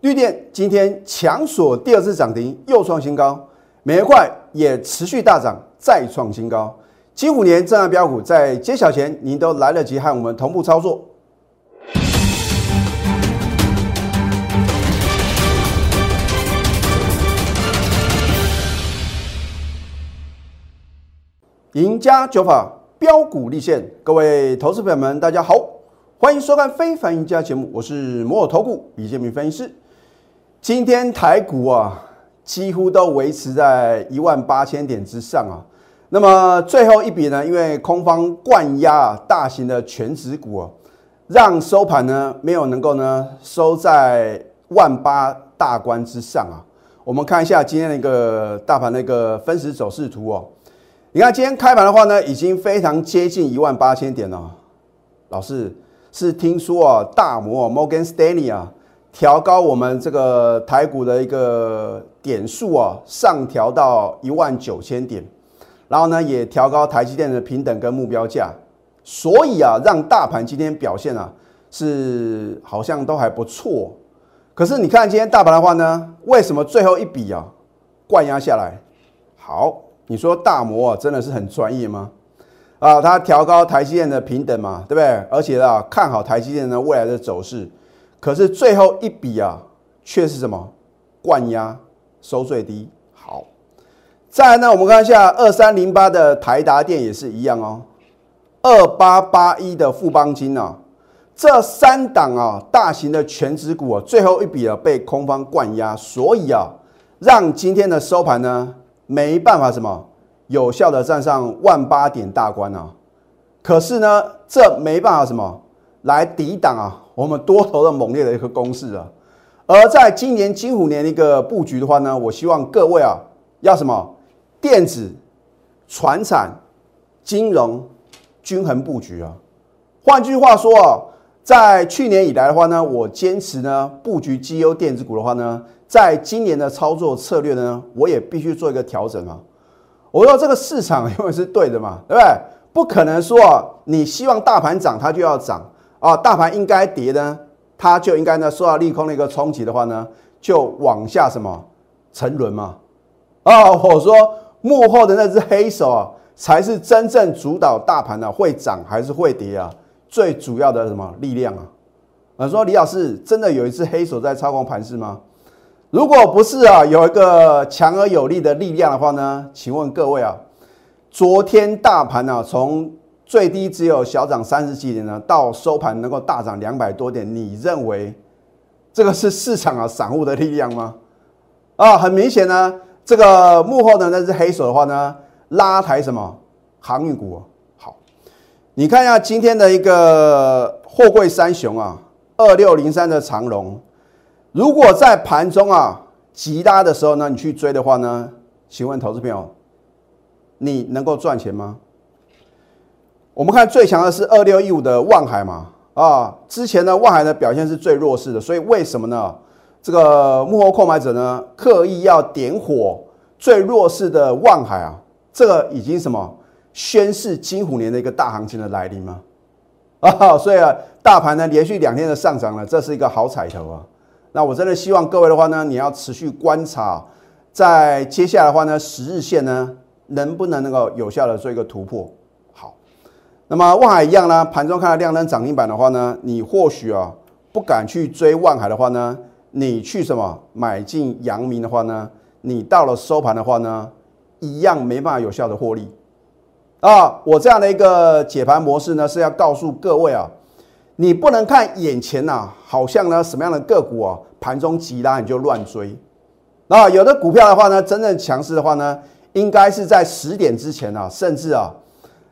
绿电今天强锁第二次涨停，又创新高，美元块也持续大涨，再创新高。金五年正案标股在揭晓前，您都来得及和我们同步操作。赢家九法标股立现，各位投资朋友们，大家好，欢迎收看《非凡赢家》节目，我是摩尔投顾李建明分析师。今天台股啊，几乎都维持在一万八千点之上啊。那么最后一笔呢，因为空方灌压大型的全指股啊，让收盘呢没有能够呢收在万八大关之上啊。我们看一下今天的一个大盘的一个分时走势图哦。你看今天开盘的话呢，已经非常接近一万八千点了。老师是听说啊，大摩 Morgan Stanley 啊，调高我们这个台股的一个点数啊，上调到一万九千点，然后呢也调高台积电的平等跟目标价，所以啊，让大盘今天表现啊是好像都还不错。可是你看今天大盘的话呢，为什么最后一笔啊灌压下来？好。你说大摩啊，真的是很专业吗？啊，它调高台积电的平等嘛，对不对？而且啊，看好台积电的未来的走势。可是最后一笔啊，却是什么？灌压收最低。好，再来呢，我们看一下二三零八的台达电也是一样哦。二八八一的富邦金啊，这三档啊，大型的全指股啊，最后一笔啊被空方灌压，所以啊，让今天的收盘呢。没办法，什么有效的站上万八点大关啊？可是呢，这没办法什么来抵挡啊？我们多头的猛烈的一个攻势啊！而在今年金虎年的一个布局的话呢，我希望各位啊，要什么电子、船产、金融均衡布局啊。换句话说啊，在去年以来的话呢，我坚持呢布局绩优电子股的话呢。在今年的操作策略呢，我也必须做一个调整啊。我说这个市场永远是对的嘛，对不对？不可能说你希望大盘涨，它就要涨啊；大盘应该跌呢，它就应该呢受到利空的一个冲击的话呢，就往下什么沉沦嘛。啊，我说幕后的那只黑手啊，才是真正主导大盘的会涨还是会跌啊，最主要的什么力量啊？啊，说李老师真的有一只黑手在操控盘势吗？如果不是啊，有一个强而有力的力量的话呢？请问各位啊，昨天大盘呢从最低只有小涨三十几点呢，到收盘能够大涨两百多点，你认为这个是市场啊散户的力量吗？啊，很明显呢，这个幕后的那只黑手的话呢，拉抬什么航运股？好，你看一下今天的一个货柜三雄啊，二六零三的长龙。如果在盘中啊急拉的时候呢，你去追的话呢，请问投资朋友，你能够赚钱吗？我们看最强的是二六一五的万海嘛，啊，之前呢万海的表现是最弱势的，所以为什么呢？这个幕后购买者呢刻意要点火最弱势的万海啊，这个已经什么宣示金虎年的一个大行情的来临吗？啊，所以啊大盘呢连续两天的上涨了，这是一个好彩头啊。那我真的希望各位的话呢，你要持续观察，在接下来的话呢，十日线呢能不能能够有效的做一个突破？那么万海一样呢，盘中看到亮灯涨停板的话呢，你或许啊不敢去追万海的话呢，你去什么买进阳明的话呢，你到了收盘的话呢，一样没办法有效的获利啊！我这样的一个解盘模式呢，是要告诉各位啊。你不能看眼前呐，好像呢什么样的个股啊，盘中急拉你就乱追。那有的股票的话呢，真正强势的话呢，应该是在十点之前啊，甚至啊，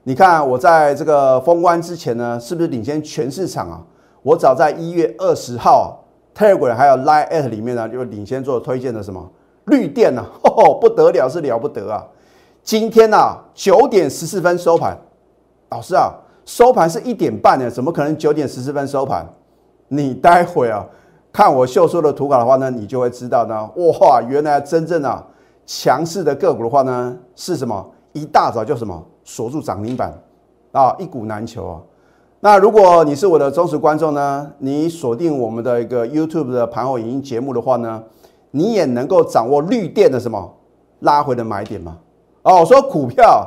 你看我在这个封关之前呢，是不是领先全市场啊？我早在一月二十号，Telegram 还有 Line at 里面呢，就领先做推荐的什么绿电呢？哦，不得了，是了不得啊！今天呐，九点十四分收盘，老师啊。收盘是一点半呢，怎么可能九点十四分收盘？你待会啊看我秀出的图稿的话呢，你就会知道呢。哇，原来真正啊强势的个股的话呢是什么？一大早就什么锁住涨停板啊，一股难求啊。那如果你是我的忠实观众呢，你锁定我们的一个 YouTube 的盘后影音节目的话呢，你也能够掌握绿电的什么拉回的买点吗？哦，我说股票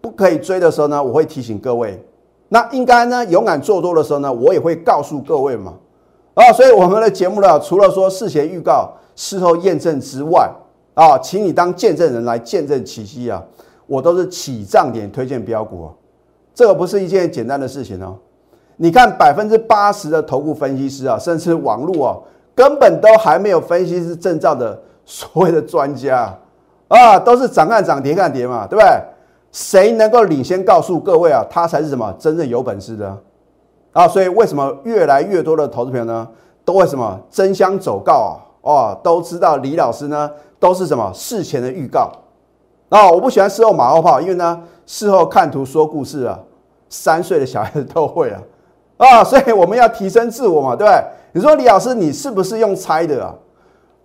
不可以追的时候呢，我会提醒各位。那应该呢，勇敢做多的时候呢，我也会告诉各位嘛。啊，所以我们的节目呢，除了说事前预告、事后验证之外，啊，请你当见证人来见证奇迹啊！我都是起涨点推荐标股，这个不是一件简单的事情哦。你看百分之八十的投顾分析师啊，甚至网络啊，根本都还没有分析师证照的所谓的专家啊，都是涨看涨跌看跌嘛，对不对？谁能够领先告诉各位啊，他才是什么真正有本事的啊！所以为什么越来越多的投资朋友呢，都会什么争相走告啊？哦，都知道李老师呢都是什么事前的预告啊！我不喜欢事后马后炮，因为呢事后看图说故事啊，三岁的小孩子都会啊啊！所以我们要提升自我嘛，对不对？你说李老师，你是不是用猜的啊？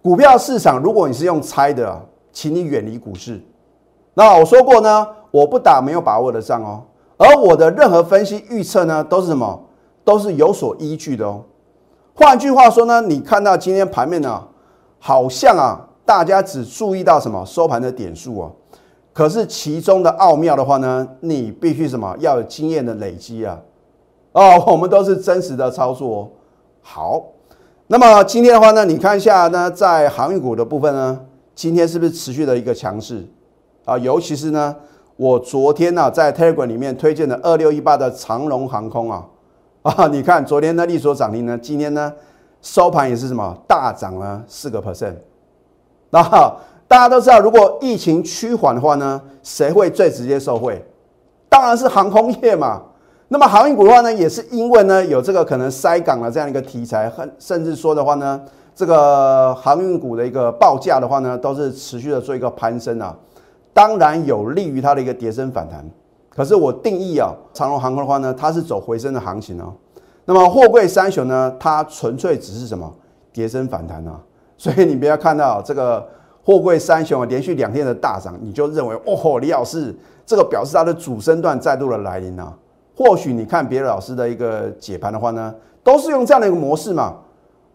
股票市场，如果你是用猜的啊，请你远离股市。那我说过呢。我不打没有把握的仗哦，而我的任何分析预测呢，都是什么？都是有所依据的哦。换句话说呢，你看到今天盘面呢，好像啊，大家只注意到什么收盘的点数哦，可是其中的奥妙的话呢，你必须什么要有经验的累积啊。哦，我们都是真实的操作哦。好，那么今天的话呢，你看一下呢，在航运股的部分呢，今天是不是持续的一个强势啊？尤其是呢。我昨天呢，在 Telegram 里面推荐的二六一八的长龙航空啊，啊，你看昨天的利索涨停呢，今天呢收盘也是什么大涨了四个 percent。那大家都知道，如果疫情趋缓的话呢，谁会最直接受惠？当然是航空业嘛。那么航运股的话呢，也是因为呢有这个可能塞港的这样一个题材，甚甚至说的话呢，这个航运股的一个报价的话呢，都是持续的做一个攀升啊。当然有利于它的一个跌升反弹，可是我定义啊，长荣航空的话呢，它是走回升的行情哦。那么货柜三雄呢，它纯粹只是什么跌升反弹啊。所以你不要看到这个货柜三雄啊连续两天的大涨，你就认为哦，李老师这个表示它的主升段再度的来临啊。或许你看别的老师的一个解盘的话呢，都是用这样的一个模式嘛。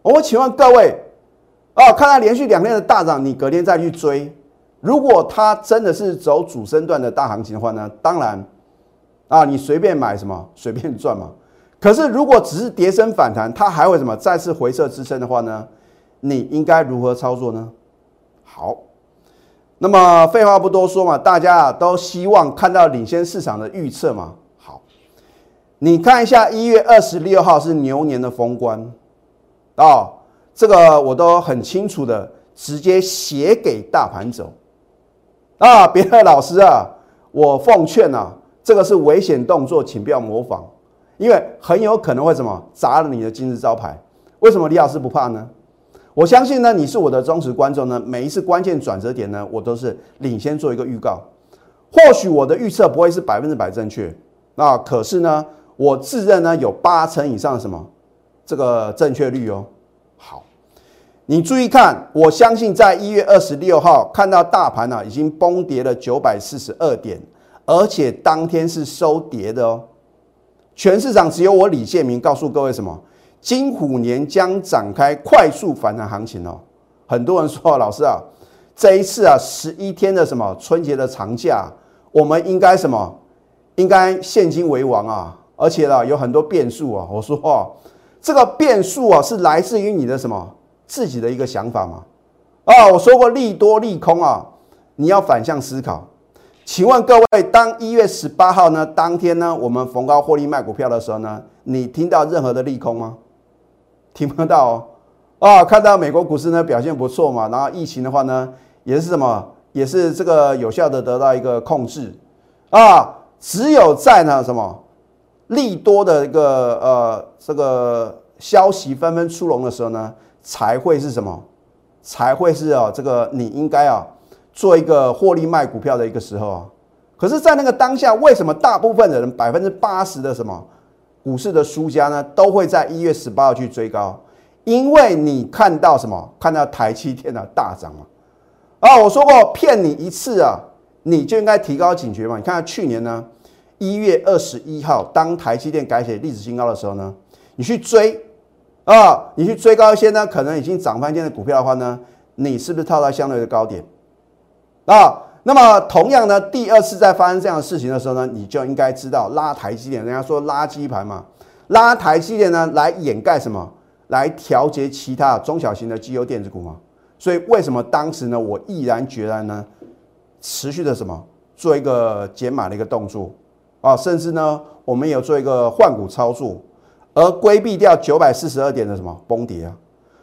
我请问各位啊，看它连续两天的大涨，你隔天再去追。如果它真的是走主升段的大行情的话呢，当然，啊，你随便买什么随便赚嘛。可是如果只是跌升反弹，它还会什么再次回撤支撑的话呢？你应该如何操作呢？好，那么废话不多说嘛，大家啊都希望看到领先市场的预测嘛。好，你看一下一月二十六号是牛年的封关啊，这个我都很清楚的直接写给大盘走。啊，别的老师啊，我奉劝啊，这个是危险动作，请不要模仿，因为很有可能会什么砸了你的金字招牌。为什么李老师不怕呢？我相信呢，你是我的忠实观众呢，每一次关键转折点呢，我都是领先做一个预告。或许我的预测不会是百分之百正确，那，可是呢，我自认呢有八成以上的什么这个正确率哦。好你注意看，我相信在一月二十六号看到大盘呢已经崩跌了九百四十二点，而且当天是收跌的哦。全市场只有我李建明告诉各位什么？金虎年将展开快速反弹行情哦。很多人说老师啊，这一次啊十一天的什么春节的长假，我们应该什么？应该现金为王啊！而且呢有很多变数啊。我说哦，这个变数啊是来自于你的什么？自己的一个想法嘛，啊，我说过利多利空啊，你要反向思考。请问各位，当一月十八号呢，当天呢，我们逢高获利卖股票的时候呢，你听到任何的利空吗？听不到哦。啊，看到美国股市呢表现不错嘛，然后疫情的话呢，也是什么，也是这个有效的得到一个控制啊。只有在呢什么利多的一个呃这个消息纷纷出笼的时候呢。才会是什么？才会是啊，这个你应该啊做一个获利卖股票的一个时候啊。可是，在那个当下，为什么大部分的人百分之八十的什么股市的输家呢，都会在一月十八号去追高？因为你看到什么？看到台积电的大涨嘛。啊，我说过骗你一次啊，你就应该提高警觉嘛。你看去年呢，一月二十一号，当台积电改写历史新高的时候呢，你去追啊，你去追高一些呢，可能已经涨翻天的股票的话呢，你是不是套在相对的高点啊？那么同样呢，第二次再发生这样的事情的时候呢，你就应该知道拉台积电，人家说垃圾盘嘛，拉台积电呢来掩盖什么？来调节其他中小型的绩优电子股嘛。所以为什么当时呢，我毅然决然呢，持续的什么？做一个减码的一个动作。啊，甚至呢，我们有做一个换股操作，而规避掉九百四十二点的什么崩跌啊，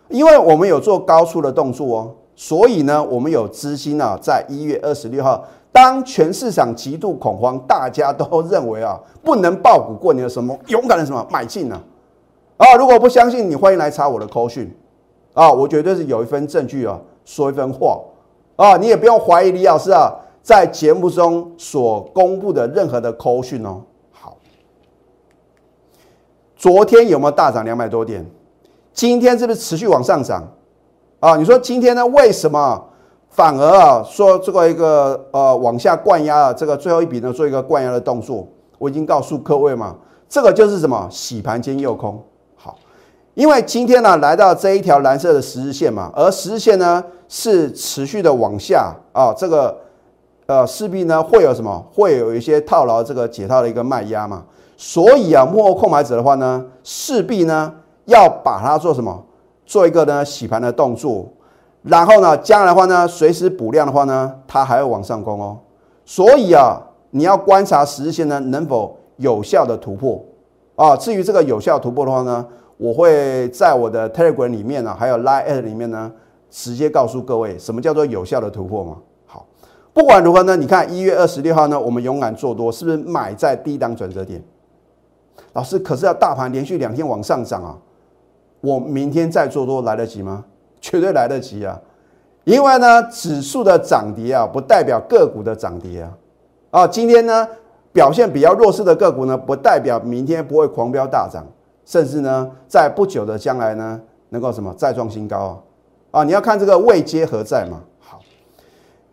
因为我们有做高出的动作哦，所以呢，我们有资金啊，在一月二十六号，当全市场极度恐慌，大家都认为啊，不能爆股过年的什么勇敢的什么买进呢？啊，如果不相信，你欢迎来查我的扣讯。啊，我绝对是有一份证据啊，说一分话啊，你也不用怀疑李老师啊，在节目中所公布的任何的扣讯哦。好，昨天有没有大涨两百多点？今天是不是持续往上涨？啊，你说今天呢，为什么反而啊说这个一个呃往下灌压啊，这个最后一笔呢做一个灌压的动作？我已经告诉各位嘛，这个就是什么洗盘兼诱空。好因为今天呢来到这一条蓝色的十日线嘛，而十日线呢是持续的往下啊，这个呃势必呢会有什么？会有一些套牢这个解套的一个卖压嘛，所以啊幕后控买者的话呢，势必呢要把它做什么？做一个呢洗盘的动作，然后呢将来的话呢随时补量的话呢，它还会往上攻哦。所以啊你要观察十日线呢能否有效的突破啊。至于这个有效突破的话呢？我会在我的 Telegram 里面呢，还有 Line 里面呢，直接告诉各位什么叫做有效的突破嘛。好，不管如何呢，你看一月二十六号呢，我们勇敢做多，是不是买在低档转折点？老师，可是要大盘连续两天往上涨啊，我明天再做多来得及吗？绝对来得及啊！因为呢，指数的涨跌啊，不代表个股的涨跌啊。啊，今天呢表现比较弱势的个股呢，不代表明天不会狂飙大涨。甚至呢，在不久的将来呢，能够什么再创新高啊？啊，你要看这个位阶何在嘛？好，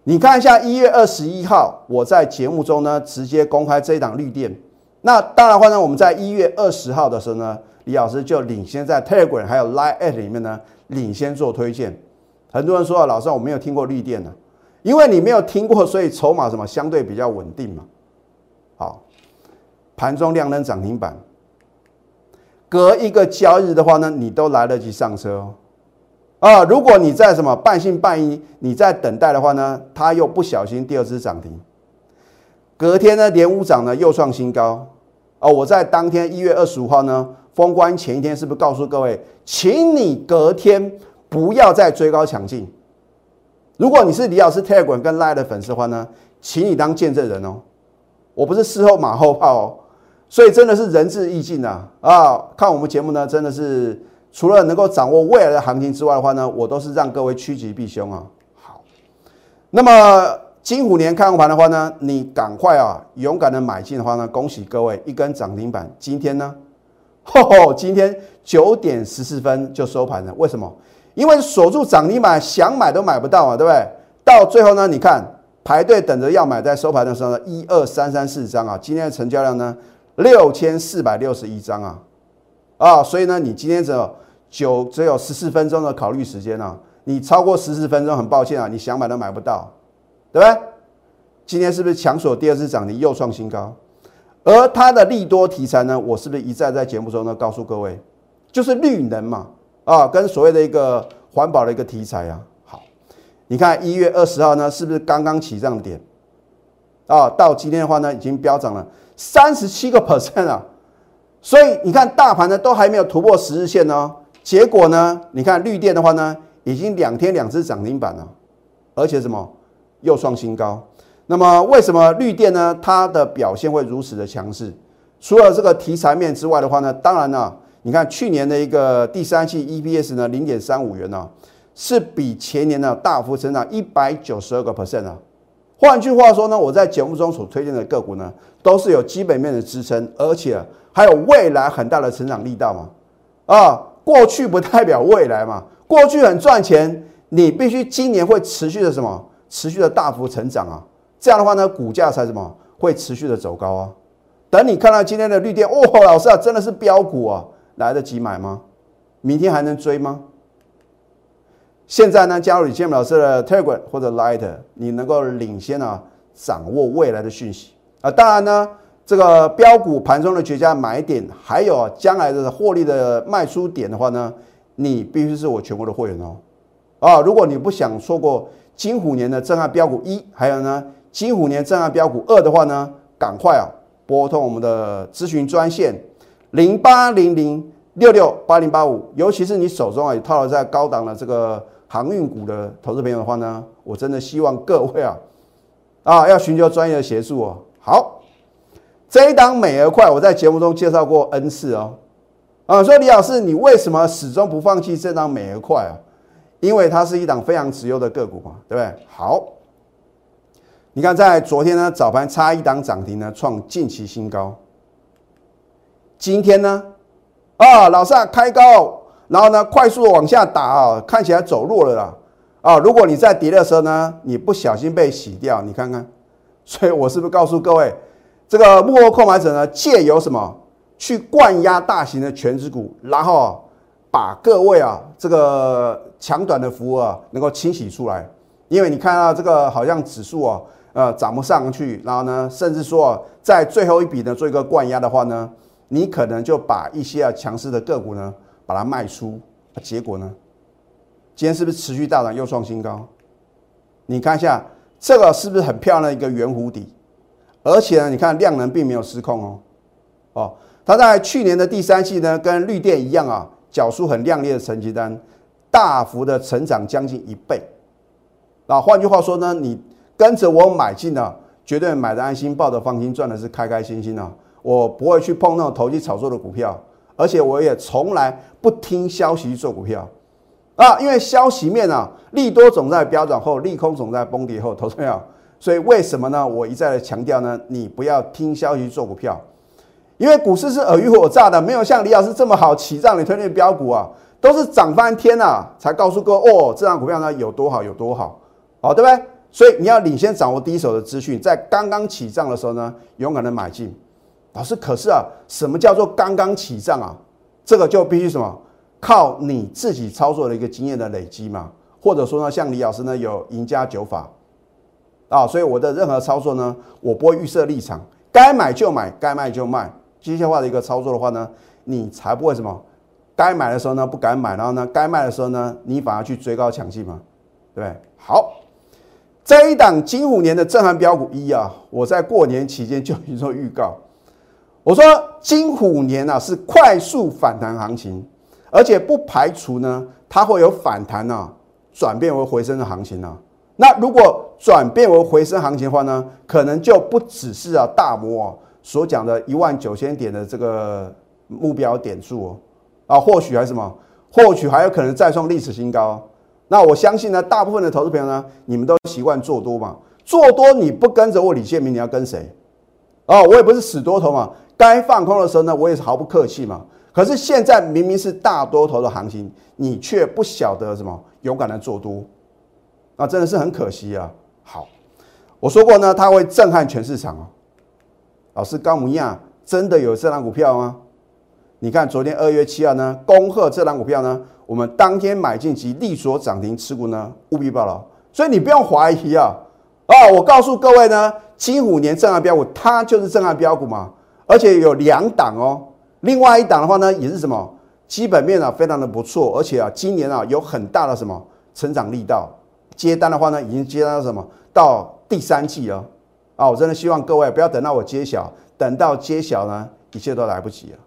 你看一下一月二十一号，我在节目中呢直接公开这一档绿电。那当然话呢，我们在一月二十号的时候呢，李老师就领先在 Telegram 还有 Line at 里面呢领先做推荐。很多人说啊，老师我没有听过绿电呢，因为你没有听过，所以筹码什么相对比较稳定嘛。好，盘中亮灯涨停板。隔一个交易日的话呢，你都来得及上车哦。啊，如果你在什么半信半疑，你在等待的话呢，它又不小心第二次涨停，隔天呢连五涨呢又创新高。哦，我在当天一月二十五号呢封关前一天，是不是告诉各位，请你隔天不要再追高抢进？如果你是李老师 Telegram 跟 Line 的粉丝的话呢，请你当见证人哦，我不是事后马后炮哦。所以真的是仁至义尽啊！啊，看我们节目呢，真的是除了能够掌握未来的行情之外的话呢，我都是让各位趋吉避凶啊。好，那么金虎年看盘的话呢，你赶快啊，勇敢的买进的话呢，恭喜各位一根涨停板。今天呢，吼吼，今天九点十四分就收盘了。为什么？因为锁住涨停板，想买都买不到啊，对不对？到最后呢，你看排队等着要买，在收盘的时候呢，一二三三四张啊，今天的成交量呢？六千四百六十一张啊，啊，所以呢，你今天只有九只有十四分钟的考虑时间啊，你超过十四分钟，很抱歉啊，你想买都买不到，对不对？今天是不是强锁第二次涨停又创新高？而它的利多题材呢，我是不是一再在节目中呢告诉各位，就是绿能嘛，啊，跟所谓的一个环保的一个题材啊。好，你看一月二十号呢，是不是刚刚起涨点？啊，到今天的话呢，已经飙涨了。三十七个 percent 啊，所以你看大盘呢都还没有突破十日线呢，结果呢，你看绿电的话呢，已经两天两只涨停板了，而且什么又创新高。那么为什么绿电呢？它的表现会如此的强势？除了这个题材面之外的话呢，当然呢，你看去年的一个第三季 EPS 呢零点三五元呢，是比前年呢大幅成长一百九十二个 percent 啊。换句话说呢，我在节目中所推荐的个股呢，都是有基本面的支撑，而且还有未来很大的成长力道嘛。啊，过去不代表未来嘛，过去很赚钱，你必须今年会持续的什么？持续的大幅成长啊，这样的话呢，股价才什么？会持续的走高啊。等你看到今天的绿电，哦，老师啊，真的是标股啊，来得及买吗？明天还能追吗？现在呢，加入李建老师的 Telegram 或者 Light，你能够领先啊，掌握未来的讯息啊。当然呢，这个标股盘中的绝佳买点，还有将来的获利的卖出点的话呢，你必须是我全国的会员哦。啊，如果你不想错过金虎年的震撼标股一，还有呢金虎年震撼标股二的话呢，赶快啊拨通我们的咨询专线零八零零六六八零八五，尤其是你手中啊有套了在高档的这个。航运股的投资朋友的话呢，我真的希望各位啊，啊要寻求专业的协助哦。好，这一档美而快，我在节目中介绍过 N 次哦。啊，说李老师，你为什么始终不放弃这档美而快啊？因为它是一档非常持优的个股嘛，对不对？好，你看在昨天呢早盘差一档涨停呢，创近期新高。今天呢，啊，老啊，开高。然后呢，快速的往下打啊，看起来走弱了啦，啊，如果你在跌的时候呢，你不小心被洗掉，你看看，所以我是不是告诉各位，这个幕后购买者呢，借由什么去灌压大型的全指股，然后把各位啊这个强短的服务啊能够清洗出来，因为你看到这个好像指数啊，呃涨不上去，然后呢，甚至说在最后一笔呢做一个灌压的话呢，你可能就把一些啊强势的个股呢。把它卖出，结果呢？今天是不是持续大涨又创新高？你看一下这个是不是很漂亮的一个圆弧底？而且呢，你看量能并没有失控哦。哦，它在去年的第三季呢，跟绿电一样啊，缴出很亮丽的成绩单，大幅的成长将近一倍。啊，换句话说呢，你跟着我买进的，绝对买的安心，抱的放心，赚的是开开心心啊。我不会去碰那种投机炒作的股票。而且我也从来不听消息做股票啊，因为消息面啊，利多总在飙涨后，利空总在崩跌后，投资没有？所以为什么呢？我一再的强调呢，你不要听消息做股票，因为股市是尔虞我诈的，没有像李老师这么好起账，你推荐标股啊，都是涨翻天了才告诉各位哦，这张股票呢有多好有多好，好对不对？所以你要领先掌握第一手的资讯，在刚刚起涨的时候呢，勇敢的买进。老师，可是啊，什么叫做刚刚起涨啊？这个就必须什么，靠你自己操作的一个经验的累积嘛，或者说呢，像李老师呢有赢家九法。啊，所以我的任何操作呢，我不会预设立场，该买就买，该卖就卖，机械化的一个操作的话呢，你才不会什么，该买的时候呢不敢买，然后呢该卖的时候呢，你反而去追高抢进嘛，对不对？好，这一档金虎年的震撼标股一啊，我在过年期间就已经做预告。我说金虎年啊是快速反弹行情，而且不排除呢它会有反弹呢转变为回升的行情呢。那如果转变为回升行情的话呢，可能就不只是啊大摩啊所讲的一万九千点的这个目标点数哦，啊或许还是什么，或许还有可能再创历史新高。那我相信呢，大部分的投资朋友呢，你们都习惯做多嘛，做多你不跟着我李建明，你要跟谁？哦，我也不是死多头嘛。该放空的时候呢，我也是毫不客气嘛。可是现在明明是大多头的行情，你却不晓得什么勇敢的做多，那真的是很可惜啊。好，我说过呢，它会震撼全市场哦。老师，高姆亚真的有这档股票吗？你看昨天二月七号呢，恭贺这档股票呢，我们当天买进及利所涨停持股呢，务必报牢。所以你不用怀疑啊。啊，我告诉各位呢，金虎年震撼标股，它就是震撼标股嘛。而且有两档哦，另外一档的话呢，也是什么基本面啊，非常的不错，而且啊，今年啊有很大的什么成长力道，接单的话呢，已经接单到什么到第三季了啊！我真的希望各位不要等到我揭晓，等到揭晓呢，一切都来不及了。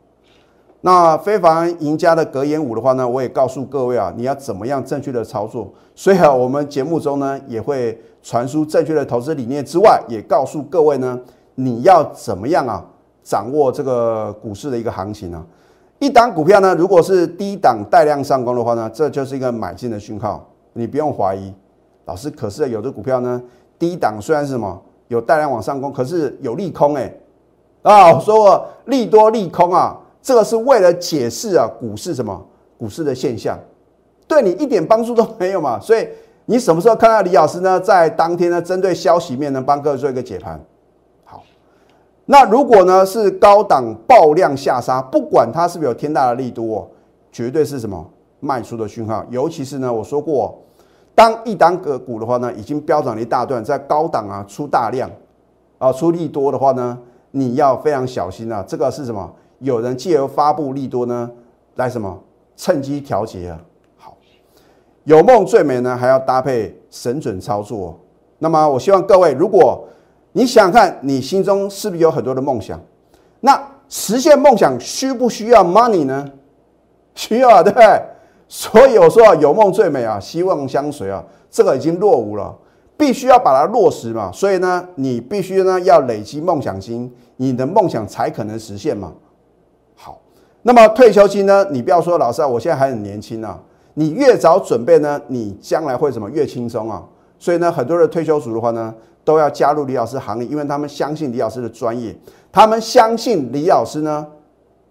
那非凡赢家的格言五的话呢，我也告诉各位啊，你要怎么样正确的操作。所以啊，我们节目中呢也会传输正确的投资理念之外，也告诉各位呢，你要怎么样啊？掌握这个股市的一个行情啊，一档股票呢，如果是低档带量上攻的话呢，这就是一个买进的讯号，你不用怀疑。老师，可是有的股票呢，低档虽然是什么有带量往上攻，可是有利空哎啊，我说过利多利空啊，这个是为了解释啊股市什么股市的现象，对你一点帮助都没有嘛。所以你什么时候看到李老师呢，在当天呢，针对消息面呢，帮各位做一个解盘？好那如果呢是高档爆量下杀，不管它是不是有天大的利多，绝对是什么卖出的讯号。尤其是呢，我说过，当一档个股的话呢，已经飙涨了一大段，在高档啊出大量啊出利多的话呢，你要非常小心啊。这个是什么？有人借由发布利多呢，来什么趁机调节啊？好，有梦最美呢，还要搭配神准操作。那么我希望各位，如果你想想看，你心中是不是有很多的梦想？那实现梦想需不需要 money 呢？需要啊，对不对？所以我说啊，有梦最美啊，希望相随啊，这个已经落伍了，必须要把它落实嘛。所以呢，你必须呢要累积梦想金，你的梦想才可能实现嘛。那么退休金呢？你不要说老师啊，我现在还很年轻啊。你越早准备呢，你将来会什么越轻松啊？所以呢，很多的退休族的话呢。都要加入李老师行列，因为他们相信李老师的专业，他们相信李老师呢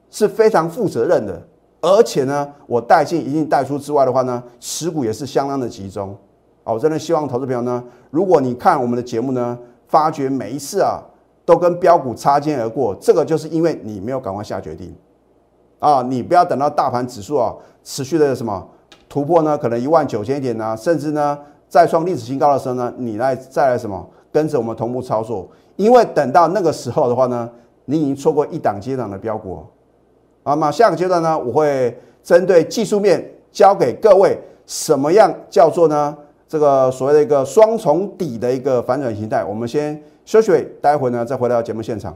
是非常负责任的，而且呢，我带进一定带出之外的话呢，持股也是相当的集中。哦，我真的希望投资朋友呢，如果你看我们的节目呢，发觉每一次啊都跟标股擦肩而过，这个就是因为你没有赶快下决定啊，你不要等到大盘指数啊持续的什么突破呢，可能一万九千点呢，甚至呢再创历史新高的时候呢，你来再来什么？跟着我们同步操作，因为等到那个时候的话呢，你已经错过一档接档的标股。那么下个阶段呢，我会针对技术面教给各位什么样叫做呢？这个所谓的一个双重底的一个反转形态。我们先休息，待会呢再回到节目现场。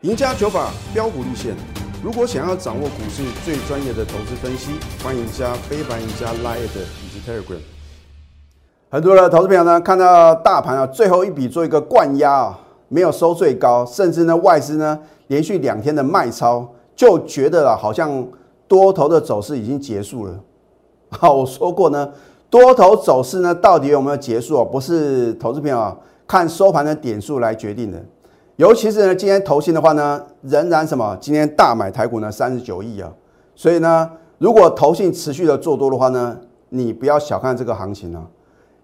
赢家九法标股立线，如果想要掌握股市最专业的投资分析，欢迎加非凡、赢家 Line 以及 Telegram。很多的投资朋友呢，看到大盘啊最后一笔做一个灌压啊，没有收最高，甚至呢外资呢连续两天的卖超，就觉得啊好像多头的走势已经结束了。好，我说过呢，多头走势呢到底有没有结束啊？不是投资朋友啊看收盘的点数来决定的。尤其是呢今天投信的话呢，仍然什么？今天大买台股呢三十九亿啊。所以呢，如果投信持续的做多的话呢，你不要小看这个行情啊。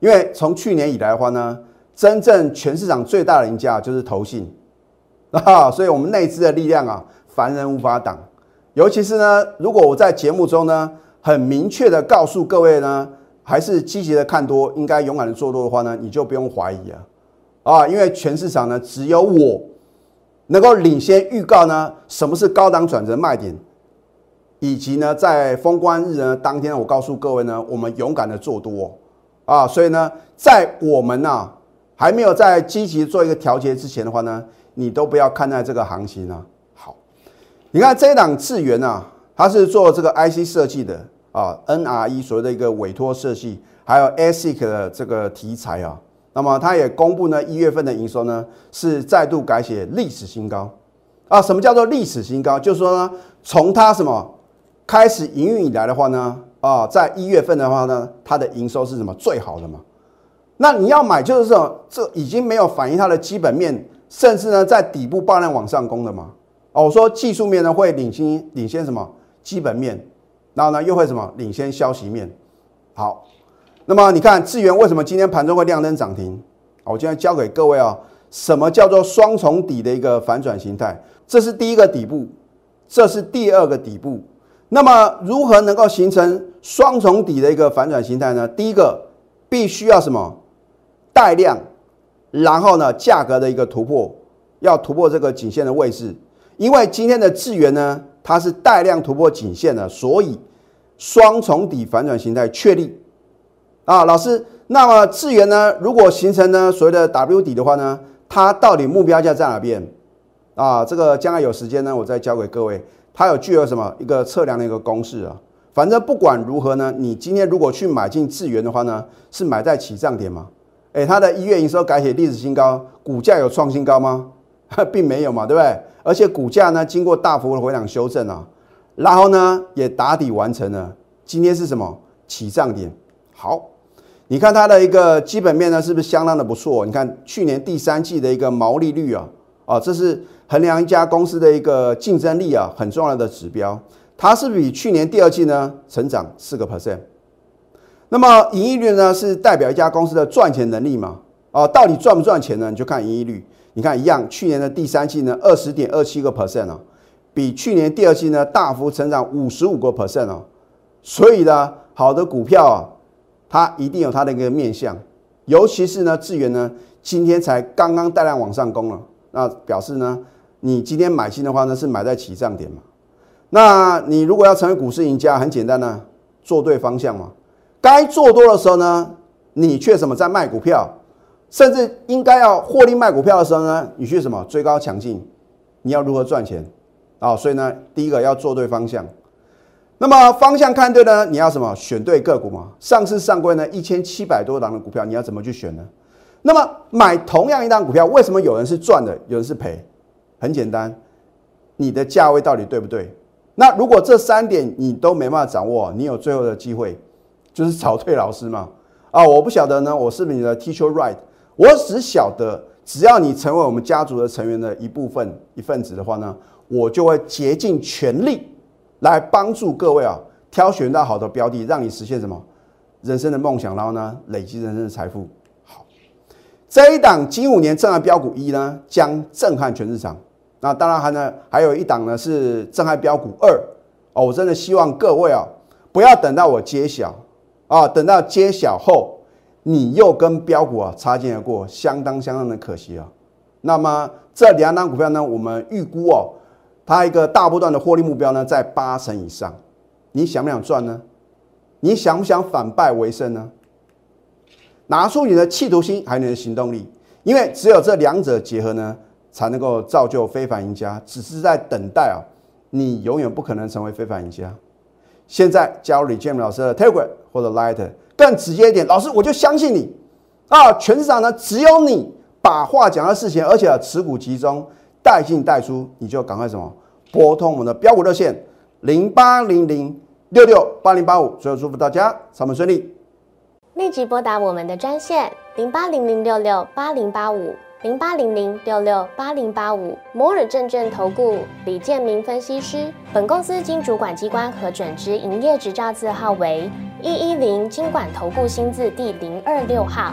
因为从去年以来的话呢，真正全市场最大的赢家就是投信 啊，所以我们内资的力量啊，凡人无法挡。尤其是呢，如果我在节目中呢，很明确的告诉各位呢，还是积极的看多，应该勇敢的做多的话呢，你就不用怀疑啊啊，因为全市场呢，只有我能够领先预告呢，什么是高档转折卖点，以及呢，在封关日呢当天，我告诉各位呢，我们勇敢的做多。啊，所以呢，在我们呢还没有在积极做一个调节之前的话呢，你都不要看待这个行情啊。好，你看这一档智源啊，它是做这个 IC 设计的啊，NRE 所谓的一个委托设计，还有 ASIC 的这个题材啊。那么它也公布呢，一月份的营收呢是再度改写历史新高啊。什么叫做历史新高？就是说呢，从它什么开始营运以来的话呢？啊，在一月份的话呢，它的营收是什么最好的嘛？那你要买就是这种，这已经没有反映它的基本面，甚至呢在底部爆量往上攻的嘛。哦，我说技术面呢会领先领先什么基本面，然后呢又会什么领先消息面。好，那么你看智源为什么今天盘中会亮灯涨停？我今天教给各位啊，什么叫做双重底的一个反转形态？这是第一个底部，这是第二个底部。那么如何能够形成双重底的一个反转形态呢？第一个必须要什么带量，然后呢价格的一个突破，要突破这个颈线的位置。因为今天的智源呢，它是带量突破颈线的，所以双重底反转形态确立。啊，老师，那么智源呢，如果形成呢所谓的 W 底的话呢，它到底目标价在哪边？啊，这个将来有时间呢，我再教给各位。它有具有什么一个测量的一个公式啊？反正不管如何呢，你今天如果去买进智源的话呢，是买在起涨点吗？诶，它的一月营收改写历史新高，股价有创新高吗？并没有嘛，对不对？而且股价呢经过大幅的回档修正啊，然后呢也打底完成了。今天是什么起涨点？好，你看它的一个基本面呢，是不是相当的不错？你看去年第三季的一个毛利率啊，啊，这是。衡量一家公司的一个竞争力啊，很重要的指标，它是比去年第二季呢成长四个 percent。那么盈利率呢，是代表一家公司的赚钱能力嘛？啊，到底赚不赚钱呢？你就看盈利率。你看一样，去年的第三季呢，二十点二七个 percent 哦，比去年第二季呢大幅成长五十五个 percent 哦。所以呢，好的股票啊，它一定有它的一个面向，尤其是呢，智源呢，今天才刚刚带量往上攻了，那表示呢，你今天买进的话呢，是买在起涨点嘛？那你如果要成为股市赢家，很简单呢，做对方向嘛。该做多的时候呢，你却什么在卖股票，甚至应该要获利卖股票的时候呢，你去什么追高抢进？你要如何赚钱啊？所以呢，第一个要做对方向。那么方向看对呢，你要什么选对个股嘛？上市上柜呢，一千七百多档的股票，你要怎么去选呢？那么买同样一档股票，为什么有人是赚的，有人是赔？很简单，你的价位到底对不对？那如果这三点你都没办法掌握，你有最后的机会，就是找对老师嘛？啊，我不晓得呢，我是不是你的 teacher right？我只晓得，只要你成为我们家族的成员的一部分一份子的话呢，我就会竭尽全力。来帮助各位啊，挑选到好的标的，让你实现什么人生的梦想，然后呢，累积人生的财富。好，这一档金五年震撼标股一呢，将震撼全市场。那当然还呢，还有一档呢是震撼标股二哦。我真的希望各位啊，不要等到我揭晓啊，等到揭晓后，你又跟标股啊擦肩而过，相当相当的可惜啊。那么这两档股票呢，我们预估哦。它一个大波段的获利目标呢，在八成以上，你想不想赚呢？你想不想反败为胜呢？拿出你的企图心，还有你的行动力，因为只有这两者结合呢，才能够造就非凡赢家。只是在等待啊，你永远不可能成为非凡赢家。现在加入李建明老师的 Telegram 或者 Light，更直接一点，老师我就相信你啊！全市场呢，只有你把话讲到事前，而且持股集中。带进带出，你就赶快什么拨通我们的标股热线零八零零六六八零八五，最后祝福大家上班顺利。立即拨打我们的专线零八零零六六八零八五零八零零六六八零八五摩尔证券投顾李建明分析师。本公司经主管机关核准之营业执照字号为一一零金管投顾新字第零二六号。